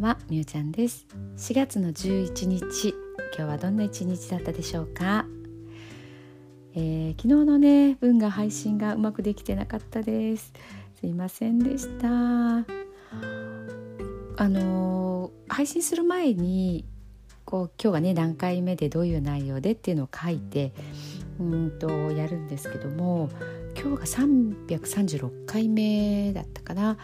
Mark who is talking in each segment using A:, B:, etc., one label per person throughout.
A: んはみゆちゃんです。4月の11日今日はどんな一日だったでしょうか、えー、昨日のね文が配信がうまくできてなかったです。すいませんでした。あのー、配信する前にこう今日はね何回目でどういう内容でっていうのを書いてうんとやるんですけども今日が336回目だったかな。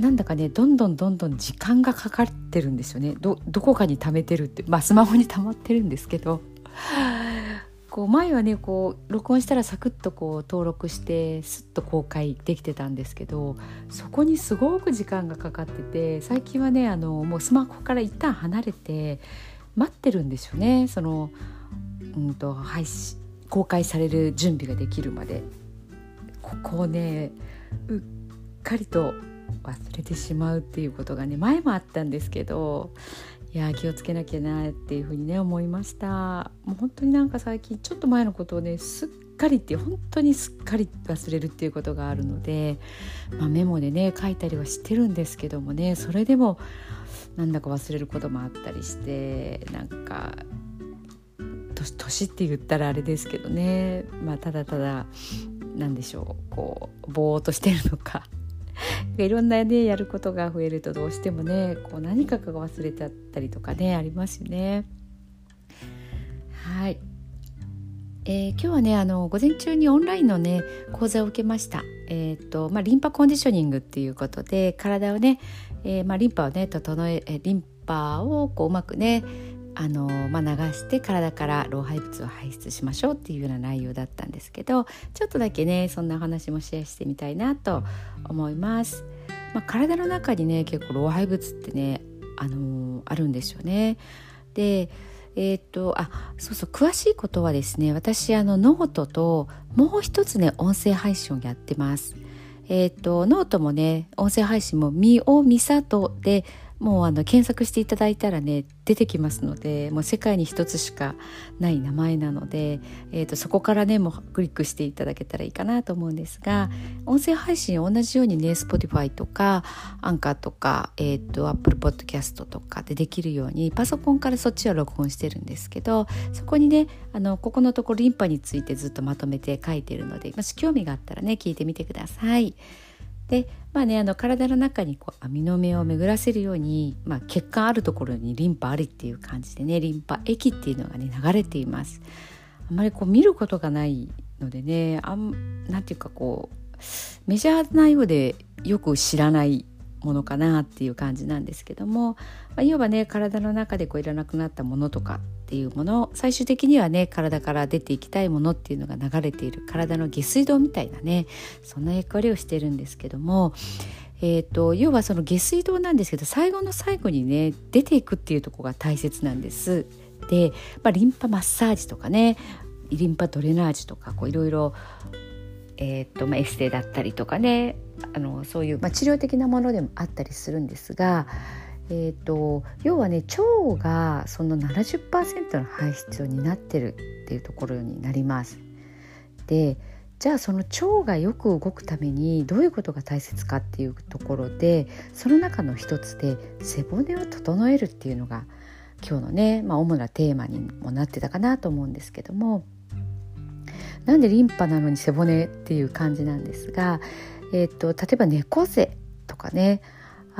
A: なんだかねどんどんどんどん時間がかかってるんですよね。どこかに貯めてるってまあスマホに溜まってるんですけど。こう前はねこう録音したらサクッとこう登録してスッと公開できてたんですけどそこにすごく時間がかかってて最近はねあのもうスマホから一旦離れて待ってるんですよね。その、うんと配信公開される準備ができるまで。ここをねうっかりと忘れてしまうっていうことがね前もあったんですけどいや気をつけなきゃなっていうふうにね思いました。もう本当になんか最近ちょっと前のことをねすっかりって本当にすっかり忘れるっていうことがあるので、まあ、メモでね書いたりはしてるんですけどもねそれでもなんだか忘れることもあったりしてなんか年って言ったらあれですけどねまあただただ何でしょうこうぼーっとしてるのかいろんなねやることが増えるとどうしてもねこう何かが忘れちゃったりとかねありますよね。はい、えー、今日はねあの午前中にオンラインのね講座を受けました。えーとまあ、リンパコンディショニングっていうことで体をね、えーまあ、リンパをね整えリンパをこううまくねあのまあ、流して体から老廃物を排出しましょうっていうような内容だったんですけどちょっとだけねそんな話もシェアしてみたいなと思います。まあ、体の中にね結構老廃物ってね、あのー、あるんですよね。でえー、っとあそうそう詳しいことはですね私あのノートともう一つね音声配信をやってます。えー、っとノートもね音声配信も「みおみさと」でもうあの検索していただいたらね出てきますのでもう世界に一つしかない名前なので、えーと、そこからねもうクリックしていただけたらいいかなと思うんですが音声配信同じようにね Spotify とかアンカーとか、えーと、Apple Podcast とかでできるようにパソコンからそっちは録音してるんですけどそこにねあのここのところリンパについてずっとまとめて書いてるのでもし興味があったらね聞いてみてください。でまあねあの体の中にこう網の目を巡らせるように、まあ、血管あるところにリンパありっていう感じでねリンパ液っていうのがね流れています。あんまりこう見ることがないのでねあんなんていうかこうメジャーなようでよく知らないものかなっていう感じなんですけども、まあ、いわばね体の中でこういらなくなったものとかっていうもの最終的にはね体から出ていきたいものっていうのが流れている体の下水道みたいなねそんな役割をしてるんですけどもえーと、要はその下水道なんですけど最後の最後にね出ていくっていうとこが大切なんです。で、まあ、リンパマッサージとかねリンパドレナージとかこういろいろえーとまあ、エステだったりとかねあのそういう、まあ、治療的なものでもあったりするんですが、えーと、要はね腸がその70%の排出を担ってるっていうところになります。でじゃあその腸がよく動くためにどういうことが大切かっていうところでその中の一つで背骨を整えるっていうのが今日のね、まあ、主なテーマにもなってたかなと思うんですけどもなんでリンパなのに背骨っていう感じなんですが、えーと、例えば猫背とかね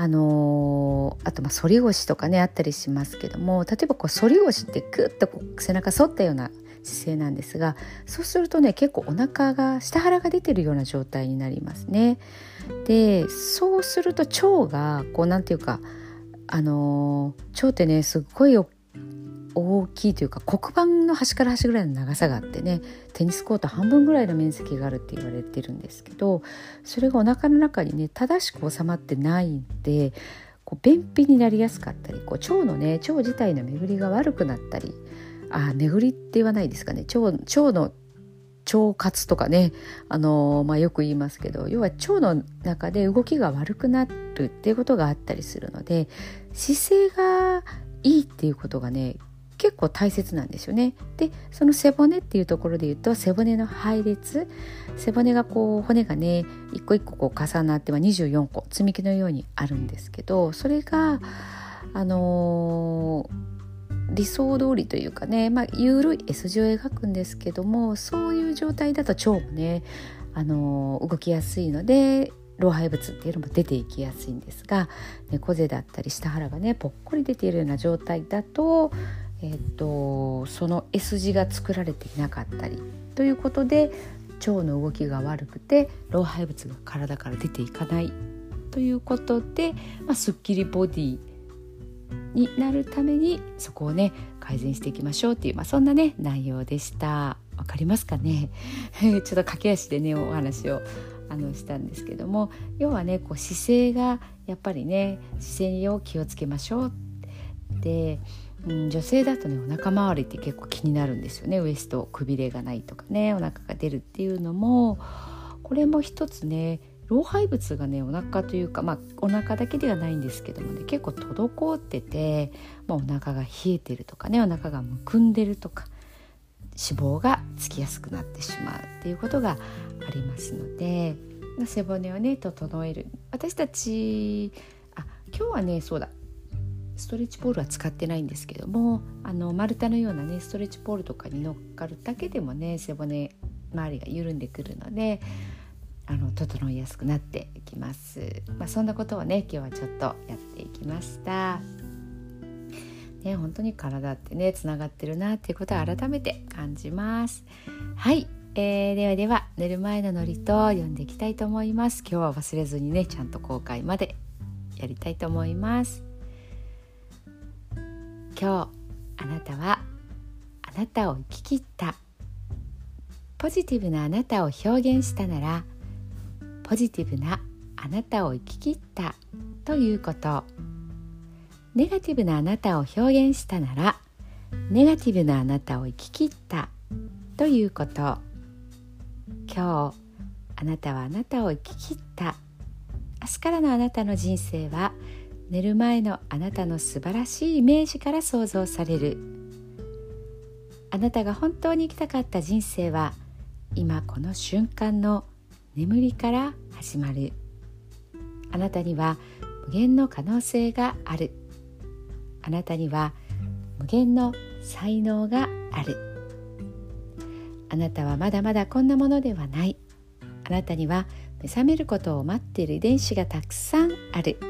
A: あのー、あとまあ反り腰とかねあったりしますけども例えばこう反り腰ってグッとこう背中反ったような姿勢なんですがそうするとね結構お腹が下腹が出てるような状態になりますね。でそうすると腸がこうなんていうかあのー、腸ってねすっごい大大きいというか黒板の端から端ぐらいの長さがあってねテニスコート半分ぐらいの面積があるって言われてるんですけどそれがお腹の中にね正しく収まってないんでこう便秘になりやすかったりこう腸のね腸自体の巡りが悪くなったりあ巡りって言わないですかね腸腸の腸活とかね、あのー、まあ、よく言いますけど要は腸の中で動きが悪くなるっていうことがあったりするので姿勢がいいっていうことがね結構大切なんですよね。でその背骨っていうところで言うと背骨の配列背骨がこう骨がね一個一個こう重なっては24個積み木のようにあるんですけどそれがあのー、理想通りというかね、まあ、緩い S 字を描くんですけどもそういう状態だと腸もね、あのー、動きやすいので老廃物っていうのも出ていきやすいんですが猫背だったり下腹がねぽっこり出ているような状態だと,、えーと、その S 字が作られていなかったりということで腸の動きが悪くて老廃物が体から出ていかない。ということで、まあ、すっきりボディになるためにそこをね改善していきましょう。っていう、まあ、そんなね内容でした。わかりますかね？ちょっと駆け足でねお話をあのしたんですけども要はねこう姿勢がやっぱりね姿勢を気をつけましょう。で、うん、女性だとねお腹周りって結構気になるんですよね。ウエストくびれがないとかねお腹が出るっていうのも。これも一つね老廃物がねお腹というかまあお腹だけではないんですけどもね結構滞ってて、まあ、お腹が冷えてるとかねお腹がむくんでるとか脂肪がつきやすくなってしまうっていうことがありますので背骨をね整える。私たちあ今日はねそうだ。ストレッチポールは使ってないんですけどもあの丸太のようなねストレッチポールとかに乗っかるだけでもね背骨周りが緩んでくるのであの整いやすくなっていきます、まあ、そんなことをね今日はちょっとやっていきました。ね本当に体ってねつながってるなっていうことを改めて感じます。はい。えー、ではでは寝る前のノリと読んでいきたいと思います。今日は忘れずにねちゃんと公開までやりたいと思います。今日あなたはあなたを生き切った。ポジティブなあなたを表現したならポジティブなあなたを生き切ったということ。ネガティブなあなたを表現したならネガティブなあなたを生き切ったということ。今日あなたはあなたを生き切った。明日からのあなたの人生は寝る前のあなたの素晴らしいイメージから想像される。あなたが本当に生きたかった人生は今この瞬間の眠りから始まる。あなたには無限の可能性がある。あなたには無限の才能がある。あなたはまだまだこんなものではない。あなたには目覚めることを待っている遺伝子がたくさんある。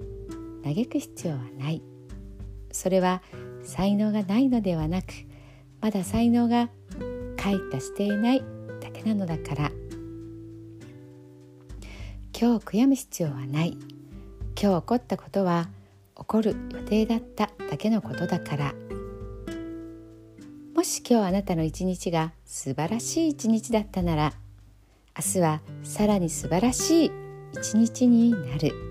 A: 嘆く必要はない。それは才能がないのではなくまだ才能が開花していないだけなのだから。今日悔やむ必要はない。今日起こったことは起こる予定だっただけのことだから。もし今日あなたの一日が素晴らしい一日だったなら明日はさらに素晴らしい一日になる。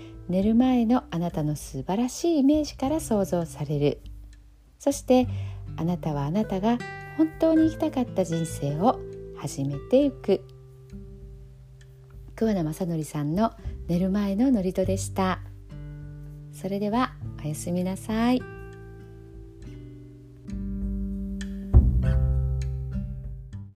A: 寝る前のあなたの素晴らしいイメージから想像される。そしてあなたはあなたが本当に生きたかった人生を始めていく。桑名正則さんの寝る前の祝詞でした。それではおやすみなさい。